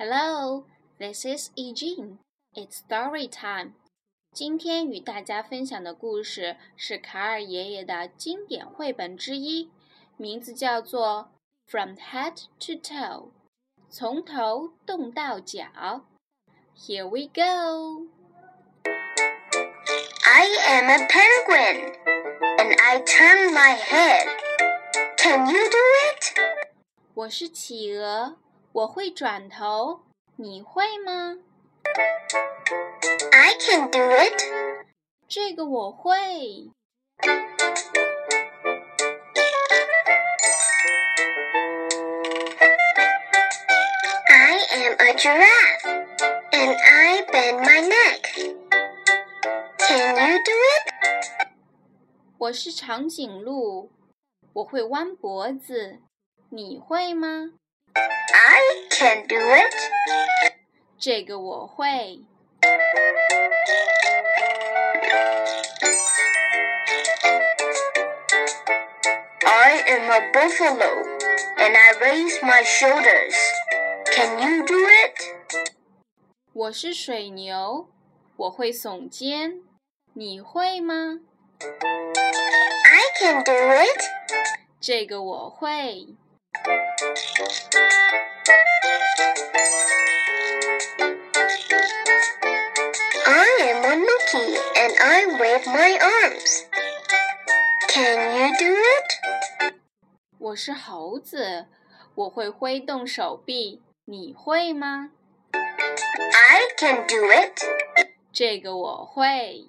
Hello, this is e j e n It's story time. 今天与大家分享的故事是卡尔爷爷的经典绘本之一，名字叫做《From Head to Toe》，从头动到脚。Here we go. I am a penguin, and I turn my head. Can you do it? 我是企鹅， 我会转头，你会吗？ I can do it. 这个我会。 I am a giraffe, and I bend my neck. Can you do it? 我是长颈鹿，我会弯脖子，你会吗？ I can do it. 这个我会。 I am a buffalo, and I raise my shoulders. Can you do it? 我是水牛，我会耸肩，你会吗？ I can do it. 这个我会。 I am a monkey, and I wave my arms. Can you do it? 我是猴子，我会挥动手臂，你会吗？ I can do it. 这个我会。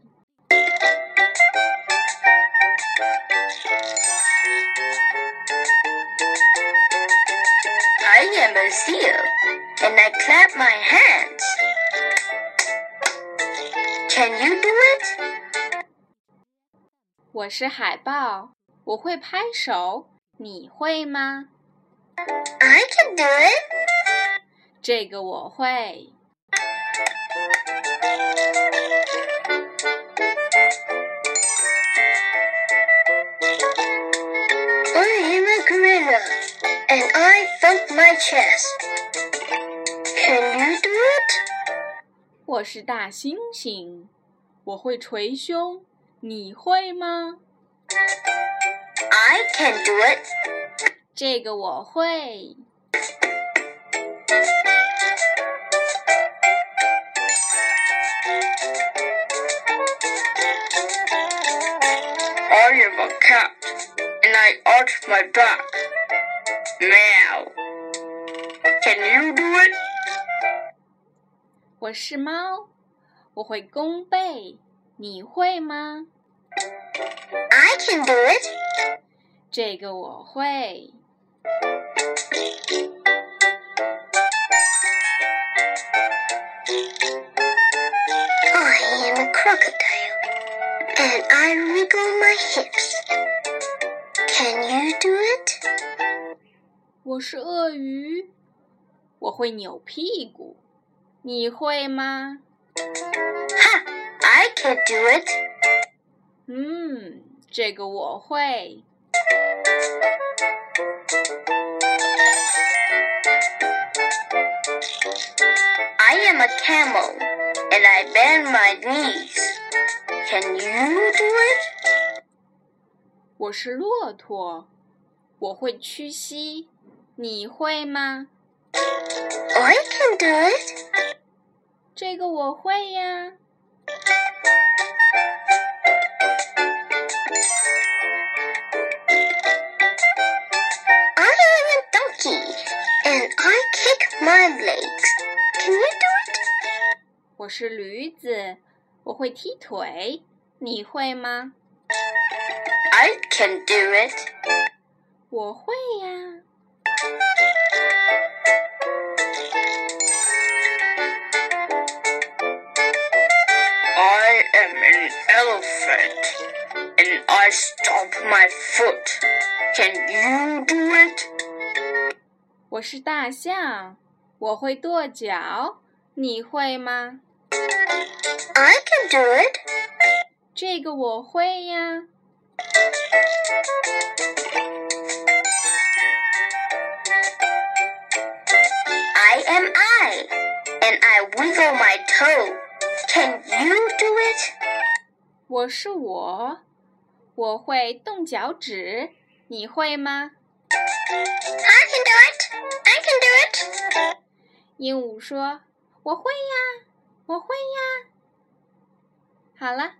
I am a seal, and I clap my hands. Can you do it? 我是海豹，我会拍手，你会吗？ I can do it. 这个我会。 I am a gorilla, and I thump my chest. Can you do it? 我是大猩猩，我会捶胸，你会吗？ I can do it. 这个我会。 I am a cat, and I arch my back. Meow. Can you do it? 我是猫，我会弓背，你会吗？ I can do it. 这个我会。 I am a crocodile, and I wriggle my hips. Can you do it? 我是鳄鱼，我会扭屁股，你会吗？ Ha! I can do it. 嗯，这个我会。 I am a camel, and I bend my knees. Can you do it? 我是骆驼，我会屈膝， 你会吗？ I can do it. 这个我会呀。 I am a donkey, and I kick my legs. Can you do it? 我是驴子，我会踢腿，你会吗？ I can do it. 我会呀。 stomp my foot. Can you do it? 我是大象，我会跺脚，你会吗？ I can do it. 这个我会呀。 I I am I, and I wiggle my toe. Can you do it? 我是我， 我会动脚趾，你会吗？I can do it. I can do it. 鹦鹉说：“我会呀，我会呀。”好了，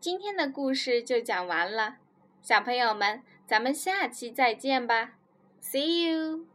今天的故事就讲完了，小朋友们，咱们下期再见吧，See you。